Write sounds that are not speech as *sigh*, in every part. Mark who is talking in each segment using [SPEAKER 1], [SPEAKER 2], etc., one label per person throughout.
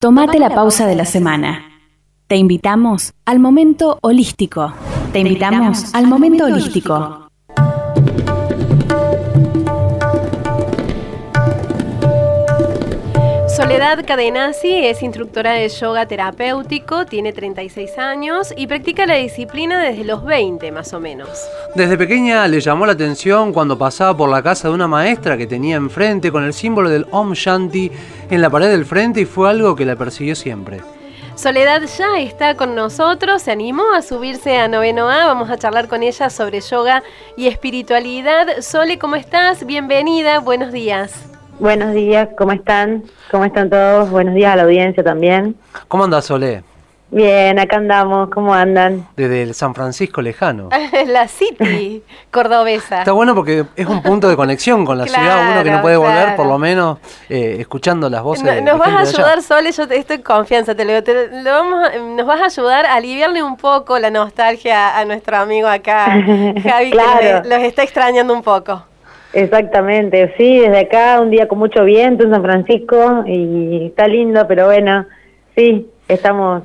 [SPEAKER 1] Tomate la pausa de la semana. Te invitamos al momento holístico. Te invitamos al momento holístico.
[SPEAKER 2] Soledad Cadenazzi es instructora de yoga terapéutico, tiene 36 años y practica la disciplina desde los 20 más o menos.
[SPEAKER 3] Desde pequeña le llamó la atención cuando pasaba por la casa de una maestra que tenía enfrente con el símbolo del Om Shanti en la pared del frente y fue algo que la persiguió siempre.
[SPEAKER 2] Soledad ya está con nosotros, se animó a subirse a Noveno A, vamos a charlar con ella sobre yoga y espiritualidad. Sole, ¿cómo estás? Bienvenida, buenos días.
[SPEAKER 4] Buenos días, ¿cómo están? ¿Cómo están todos? Buenos días a la audiencia también.
[SPEAKER 3] ¿Cómo andas, Solé?
[SPEAKER 4] Bien, acá andamos, ¿cómo andan?
[SPEAKER 3] Desde el San Francisco lejano. *laughs*
[SPEAKER 2] la City *laughs* cordobesa.
[SPEAKER 3] Está bueno porque es un punto de conexión con la ciudad, uno que no puede volver, por lo menos eh, escuchando las voces.
[SPEAKER 2] No, nos vas a ayudar, Sole, yo estoy en confianza, te lo, te lo vamos nos vas a ayudar a aliviarle un poco la nostalgia a nuestro amigo acá, *laughs* Javi, que los está extrañando un poco.
[SPEAKER 4] Exactamente, sí, desde acá un día con mucho viento en San Francisco y está lindo, pero bueno, sí, estamos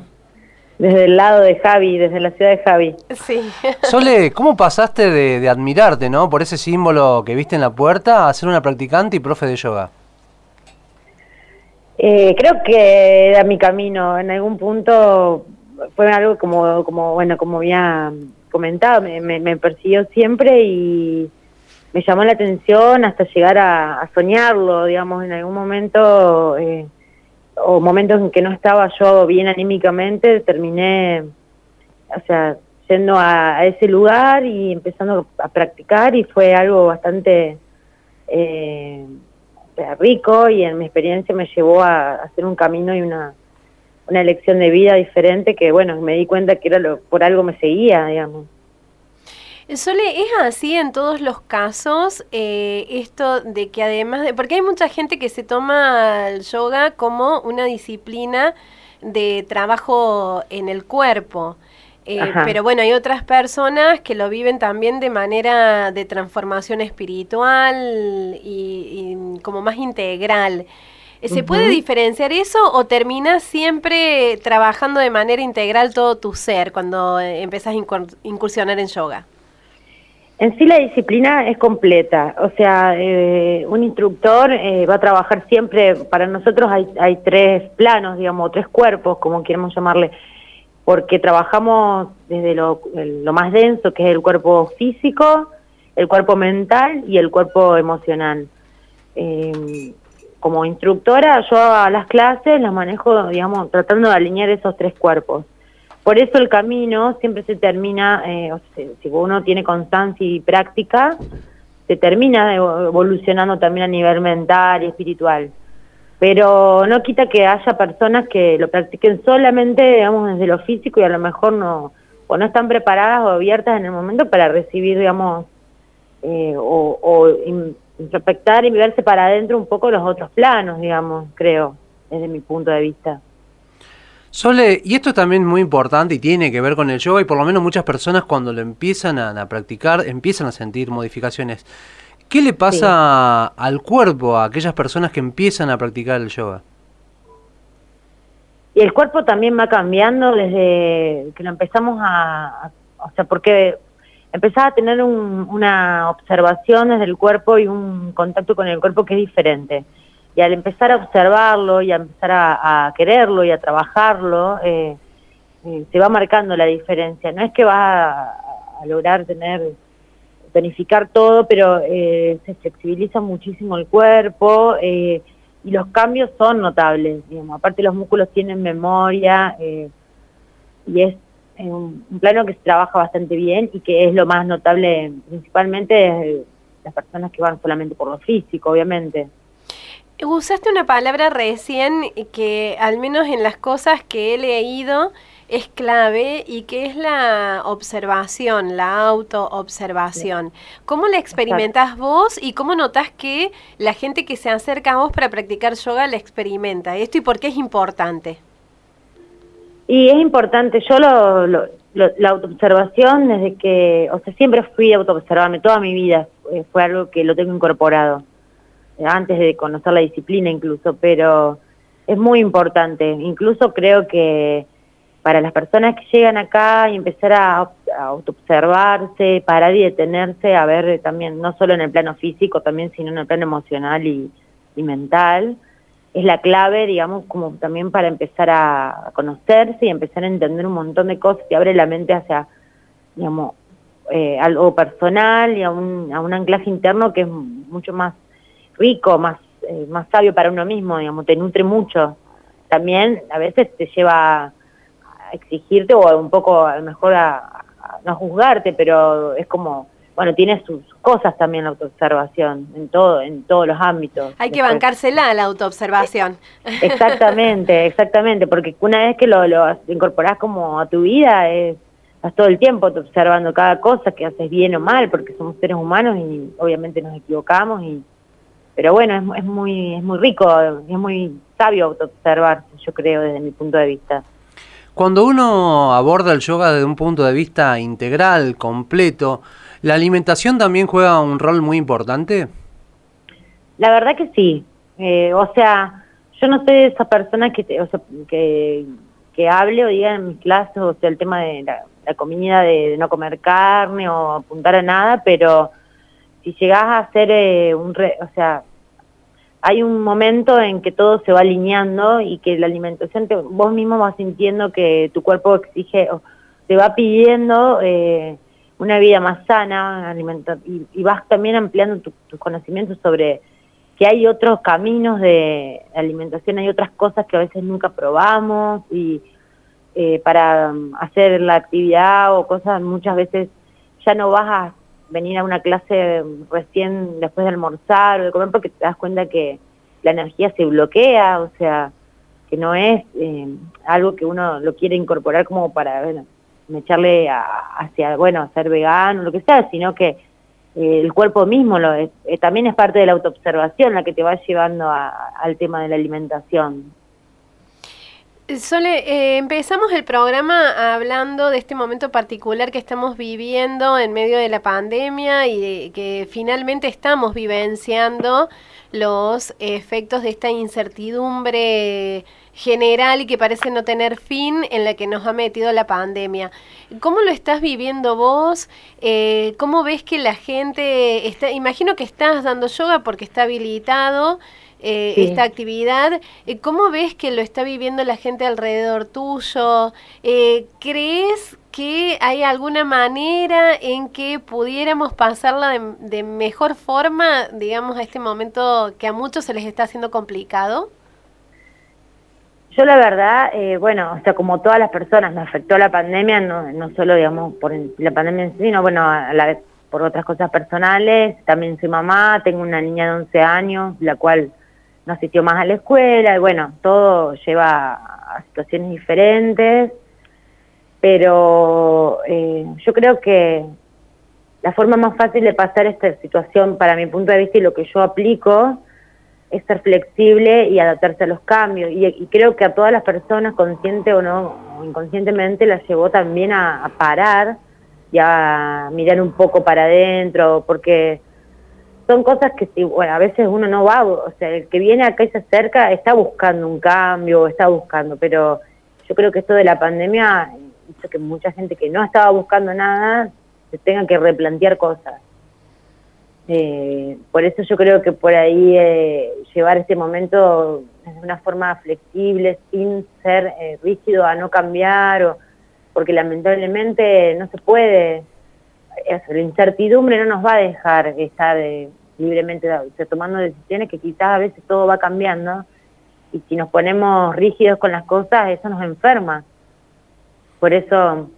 [SPEAKER 4] desde el lado de Javi, desde la ciudad de Javi.
[SPEAKER 2] Sí. *laughs*
[SPEAKER 3] Sole, ¿cómo pasaste de, admirarte, no, por ese símbolo que viste en la puerta a ser una practicante y profe de yoga?
[SPEAKER 4] Eh, creo que era mi camino. En algún punto fue algo como, como bueno, como había comentado, me, me persiguió siempre y me llamó la atención hasta llegar a, soñarlo, digamos, en algún momento, eh, o momentos en que no estaba yo bien anímicamente, terminé, o sea, yendo a, ese lugar y empezando a practicar y fue algo bastante eh, rico y en mi experiencia me llevó a, hacer un camino y una, una elección de vida diferente que, bueno, me di cuenta que era lo, por algo me seguía, digamos.
[SPEAKER 2] Sole, ¿es así en todos los casos eh, esto de que además de... Porque hay mucha gente que se toma el yoga como una disciplina de trabajo en el cuerpo. Eh, pero bueno, hay otras personas que lo viven también de manera de transformación espiritual y, como más integral. ¿Se puede diferenciar eso o terminas siempre trabajando de manera integral todo tu ser cuando eh, empezás a incursionar en yoga?
[SPEAKER 4] En sí la disciplina es completa, o sea, eh, un instructor eh, va a trabajar siempre, para nosotros hay, hay tres planos, digamos, tres cuerpos, como queremos llamarle, porque trabajamos desde lo, más denso, que es el cuerpo físico, el cuerpo mental y el cuerpo emocional. Eh, como instructora, yo a las clases las manejo, digamos, tratando de alinear esos tres cuerpos. Por eso el camino siempre se termina, eh, si uno tiene constancia y práctica, se termina evolucionando también a nivel mental y espiritual. Pero no quita que haya personas que lo practiquen solamente, digamos, desde lo físico y a lo mejor no, o no están preparadas o abiertas en el momento para recibir, digamos, eh, o, o introspectar y verse para adentro un poco los otros planos, digamos, creo, desde mi punto de vista.
[SPEAKER 3] Sole, y esto es también muy importante y tiene que ver con el yoga y por lo menos muchas personas cuando lo empiezan a, practicar empiezan a sentir modificaciones. ¿Qué le pasa al cuerpo a aquellas personas que empiezan a practicar el yoga?
[SPEAKER 4] Y el cuerpo también va cambiando desde que lo empezamos a, o sea, porque empezás a tener una observación desde el cuerpo y un contacto con el cuerpo que es diferente y al empezar a observarlo y a empezar a, quererlo y a trabajarlo, eh, eh, se va marcando la diferencia. No es que va a, lograr tener, tonificar todo, pero eh, se flexibiliza muchísimo el cuerpo y los cambios son notables. Aparte los músculos tienen memoria y es un, un, plano que se trabaja bastante bien y que es lo más notable principalmente las personas que van solamente por lo físico, obviamente.
[SPEAKER 2] Usaste una palabra recién que al menos en las cosas que he leído es clave y que es la observación, la autoobservación. ¿Cómo la experimentas vos y cómo notas que la gente que se acerca a vos para practicar yoga la experimenta? ¿Esto y por qué es importante?
[SPEAKER 4] Y es importante, yo lo, la autoobservación desde que, o sea, siempre fui a autoobservarme toda mi vida, eh, fue algo que lo tengo incorporado antes de conocer la disciplina incluso, pero es muy importante. Incluso creo que para las personas que llegan acá y empezar a, a observarse, parar y detenerse, a ver también, no solo en el plano físico, también, sino en el plano emocional y, mental, es la clave, digamos, como también para empezar a, conocerse y empezar a entender un montón de cosas y abre la mente hacia, digamos, eh, algo personal y a un, a un anclaje interno que es mucho más rico, más, eh, más sabio para uno mismo, digamos, te nutre mucho. También a veces te lleva a exigirte o un poco a lo mejor a, no juzgarte, pero es como, bueno, tiene sus cosas también la autoobservación, en todo, en todos los ámbitos.
[SPEAKER 2] Hay que bancársela la autoobservación.
[SPEAKER 4] Exactamente, *laughs* exactamente, porque una vez que lo, lo incorporás como a tu vida, es, estás todo el tiempo observando cada cosa que haces bien o mal, porque somos seres humanos y obviamente nos equivocamos y pero bueno, es, es muy es muy rico, es muy sabio autoobservarse, yo creo, desde mi punto de vista.
[SPEAKER 3] Cuando uno aborda el yoga desde un punto de vista integral, completo, ¿la alimentación también juega un rol muy importante?
[SPEAKER 4] La verdad que sí. Eh, o sea, yo no soy esa persona que, que, que hable o diga en mis clases, o sea, el tema de la, comida, de, no comer carne o apuntar a nada, pero si llegás a hacer eh, un, o sea, hay un momento en que todo se va alineando y que la alimentación, vos mismo vas sintiendo que tu cuerpo exige, o te va pidiendo eh, una vida más sana, y, y, vas también ampliando tus conocimientos sobre que hay otros caminos de alimentación, hay otras cosas que a veces nunca probamos y eh, para um, hacer la actividad o cosas muchas veces ya no vas a venir a una clase recién después de almorzar o de comer porque te das cuenta que la energía se bloquea, o sea, que no es eh, algo que uno lo quiere incorporar como para, bueno, echarle hacia, bueno, ser vegano, lo que sea, sino que eh, el cuerpo mismo lo es, eh, también es parte de la autoobservación la que te va llevando al tema de la alimentación.
[SPEAKER 2] Sole, eh, empezamos el programa hablando de este momento particular que estamos viviendo en medio de la pandemia y que finalmente estamos vivenciando los efectos de esta incertidumbre general y que parece no tener fin en la que nos ha metido la pandemia. ¿Cómo lo estás viviendo vos? Eh, ¿Cómo ves que la gente está? Imagino que estás dando yoga porque está habilitado. Eh, esta actividad. Eh, ¿Cómo ves que lo está viviendo la gente alrededor tuyo? Eh, ¿Crees que hay alguna manera en que pudiéramos pasarla de, mejor forma, digamos, a este momento que a muchos se les está haciendo complicado?
[SPEAKER 4] Yo la verdad, bueno, o sea, como todas las personas, me afectó la pandemia, no, no solo, digamos, por la pandemia en sí, sino, bueno, a la vez por otras cosas personales. También soy mamá, tengo una niña de 11 años, la cual no asistió más a la escuela, y bueno, todo lleva a situaciones diferentes, pero eh, yo creo que la forma más fácil de pasar esta situación, para mi punto de vista y lo que yo aplico, es ser flexible y adaptarse a los cambios. Y, creo que a todas las personas, consciente o no, o inconscientemente, las llevó también a, a parar y a mirar un poco para adentro, porque son cosas que bueno, a veces uno no va, o sea, el que viene acá y se acerca está buscando un cambio, está buscando, pero yo creo que esto de la pandemia hizo que mucha gente que no estaba buscando nada se tenga que replantear cosas. Eh, por eso yo creo que por ahí eh, llevar este momento de una forma flexible, sin ser eh, rígido a no cambiar, o, porque lamentablemente no se puede la incertidumbre no nos va a dejar estar eh, libremente tomando decisiones que quizás a veces todo va cambiando y si nos ponemos rígidos con las cosas, eso nos enferma. Por eso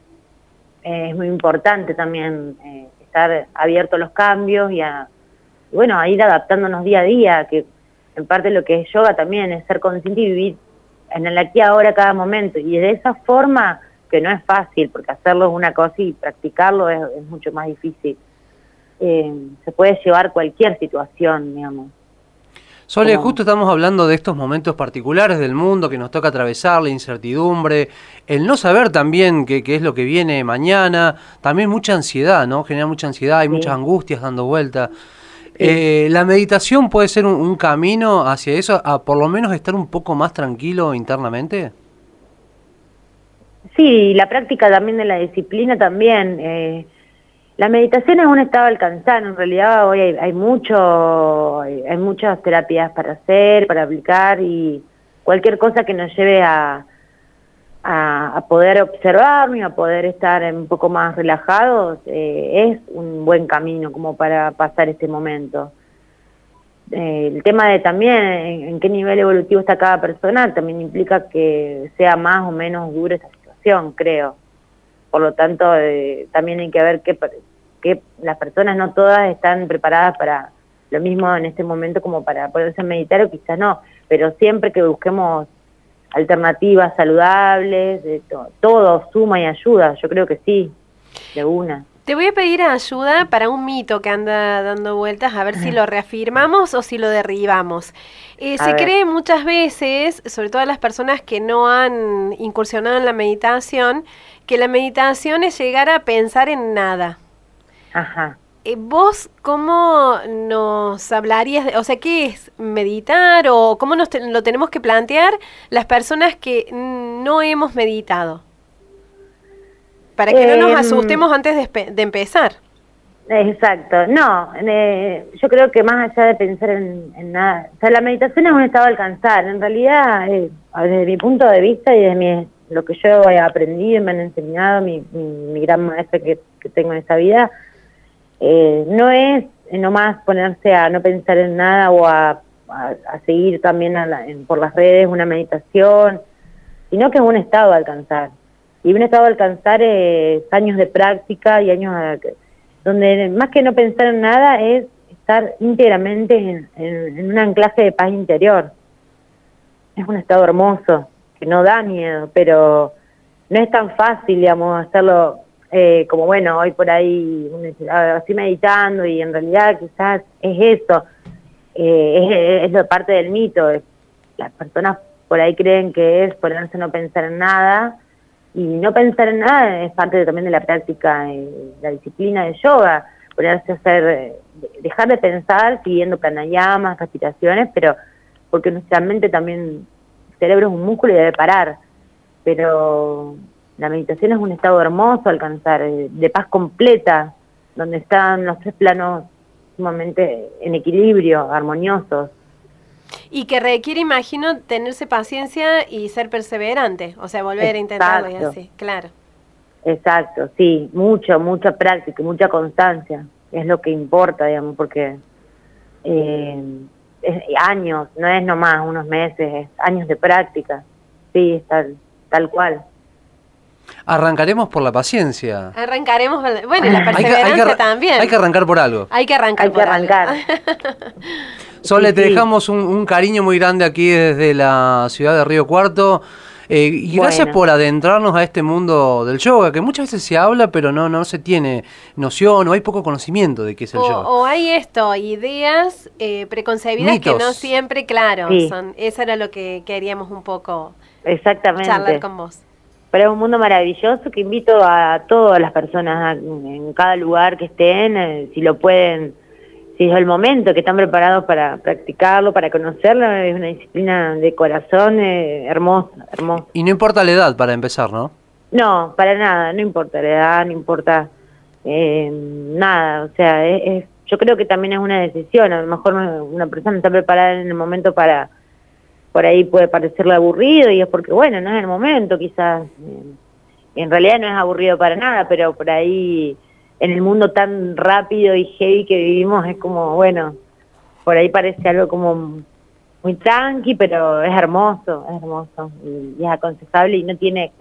[SPEAKER 4] eh, es muy importante también eh, estar abierto a los cambios y a, bueno, a ir adaptándonos día a día, que en parte lo que es yoga también es ser consciente y vivir en el aquí ahora cada momento. Y de esa forma que no es fácil, porque hacerlo es una cosa y practicarlo es, mucho más difícil. Eh, se puede llevar cualquier situación, digamos.
[SPEAKER 3] Sole, justo estamos hablando de estos momentos particulares del mundo que nos toca atravesar, la incertidumbre, el no saber también qué, es lo que viene mañana, también mucha ansiedad, ¿no? Genera mucha ansiedad, hay muchas angustias dando vuelta. Eh, ¿La meditación puede ser un, camino hacia eso, a por lo menos estar un poco más tranquilo internamente?
[SPEAKER 4] Sí, la práctica también de la disciplina también. Eh, la meditación es un estado alcanzado, en realidad hoy hay, mucho, hay, muchas terapias para hacer, para aplicar y cualquier cosa que nos lleve a, a, poder observarnos a poder estar un poco más relajados eh, es un buen camino como para pasar este momento. Eh, el tema de también en, qué nivel evolutivo está cada persona también implica que sea más o menos dura esta creo. Por lo tanto, eh, también hay que ver que, que las personas no todas están preparadas para lo mismo en este momento como para poderse meditar o quizás no, pero siempre que busquemos alternativas saludables, de todo suma y ayuda, yo creo que sí, de una.
[SPEAKER 2] Te voy a pedir ayuda para un mito que anda dando vueltas, a ver si lo reafirmamos o si lo derribamos. Eh, se cree muchas veces, sobre todo las personas que no han incursionado en la meditación, que la meditación es llegar a pensar en nada.
[SPEAKER 4] Ajá.
[SPEAKER 2] Eh, ¿Vos cómo nos hablarías, de, o sea, qué es meditar o cómo nos lo tenemos que plantear las personas que no hemos meditado? Para que no nos em, asustemos antes de, empezar.
[SPEAKER 4] Exacto, no, eh, yo creo que más allá de pensar en, nada, o sea, la meditación es un estado de alcanzar, en realidad, eh, desde mi punto de vista y desde lo que yo he aprendido y me han enseñado, mi, mi, gran maestra que, que tengo en esta vida, eh, no es nomás ponerse a no pensar en nada o a, seguir también por las redes una meditación, sino que es un estado de alcanzar. Y un estado de alcanzar es años de práctica y años donde más que no pensar en nada es estar íntegramente en, un anclaje de paz interior. Es un estado hermoso, que no da miedo, pero no es tan fácil, digamos, hacerlo eh, como bueno, hoy por ahí estoy meditando y en realidad quizás es eso, eh, es, es, parte del mito. Las personas por ahí creen que es ponerse a no pensar en nada y no pensar en nada es parte también de la práctica, la disciplina de yoga, ponerse a hacer, eh, dejar de pensar siguiendo pranayamas, respiraciones, pero porque nuestra mente también, el cerebro es un músculo y debe parar, pero la meditación es un estado hermoso alcanzar, eh, de paz completa, donde están los tres planos sumamente en equilibrio, armoniosos.
[SPEAKER 2] Y que requiere, imagino, tenerse paciencia y ser perseverante, o sea, volver a intentarlo y así, claro.
[SPEAKER 4] Exacto, sí, mucho, mucha práctica, mucha constancia, es lo que importa, digamos, porque eh, es años, no es nomás unos meses, es años de práctica, sí, es tal, tal cual.
[SPEAKER 3] Arrancaremos por la paciencia.
[SPEAKER 2] Arrancaremos, bueno, la perseverancia también.
[SPEAKER 3] Hay que arrancar por algo.
[SPEAKER 2] Hay que arrancar
[SPEAKER 4] hay que arrancar. *laughs*
[SPEAKER 3] Sole, te dejamos un, cariño muy grande aquí desde la ciudad de Río Cuarto. Eh, y gracias por adentrarnos a este mundo del yoga, que muchas veces se habla, pero no, no se tiene noción o hay poco conocimiento de qué es el yoga.
[SPEAKER 2] O hay esto, ideas eh, preconcebidas que no siempre, claro, son, eso era lo que queríamos un poco
[SPEAKER 4] Exactamente.
[SPEAKER 2] charlar con vos.
[SPEAKER 4] Pero es un mundo maravilloso que invito a todas las personas en cada lugar que estén, eh, si lo pueden, si es el momento, que están preparados para practicarlo, para conocerlo, es una disciplina de corazón eh, hermosa, hermosa.
[SPEAKER 3] Y no importa la edad para empezar, ¿no?
[SPEAKER 4] No, para nada, no importa la edad, no importa eh, nada, o sea, es, yo creo que también es una decisión, a lo mejor una persona está preparada en el momento para por ahí puede parecerle aburrido y es porque, bueno, no es el momento, quizás. En realidad no es aburrido para nada, pero por ahí en el mundo tan rápido y heavy que vivimos es como, bueno, por ahí parece algo como muy tranqui, pero es hermoso, es hermoso y, es aconsejable y no tiene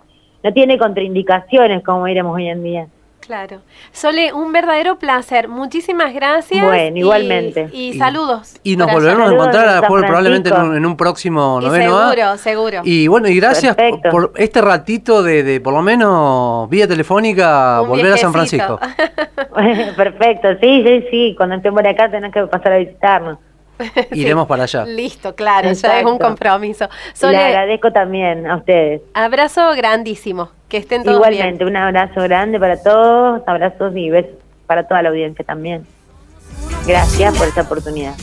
[SPEAKER 4] no tiene contraindicaciones como iremos hoy en día.
[SPEAKER 2] Claro. Sole, un verdadero placer. Muchísimas gracias.
[SPEAKER 4] Bueno, igualmente.
[SPEAKER 2] Y, saludos.
[SPEAKER 3] Y nos volveremos a encontrar probablemente en un, próximo noveno.
[SPEAKER 2] seguro, seguro.
[SPEAKER 3] Y bueno, y gracias por este ratito de, por lo menos vía telefónica volver a San Francisco. *laughs*
[SPEAKER 4] Perfecto, sí, sí, sí. Cuando estemos acá tenés que pasar a visitarnos. *laughs*
[SPEAKER 3] Iremos para allá.
[SPEAKER 2] Listo, claro, ya es un compromiso.
[SPEAKER 4] Le agradezco también a ustedes.
[SPEAKER 2] Abrazo grandísimo. Que estén todos
[SPEAKER 4] Igualmente, un abrazo grande para todos, abrazos y besos para toda la audiencia también. Gracias por esta oportunidad.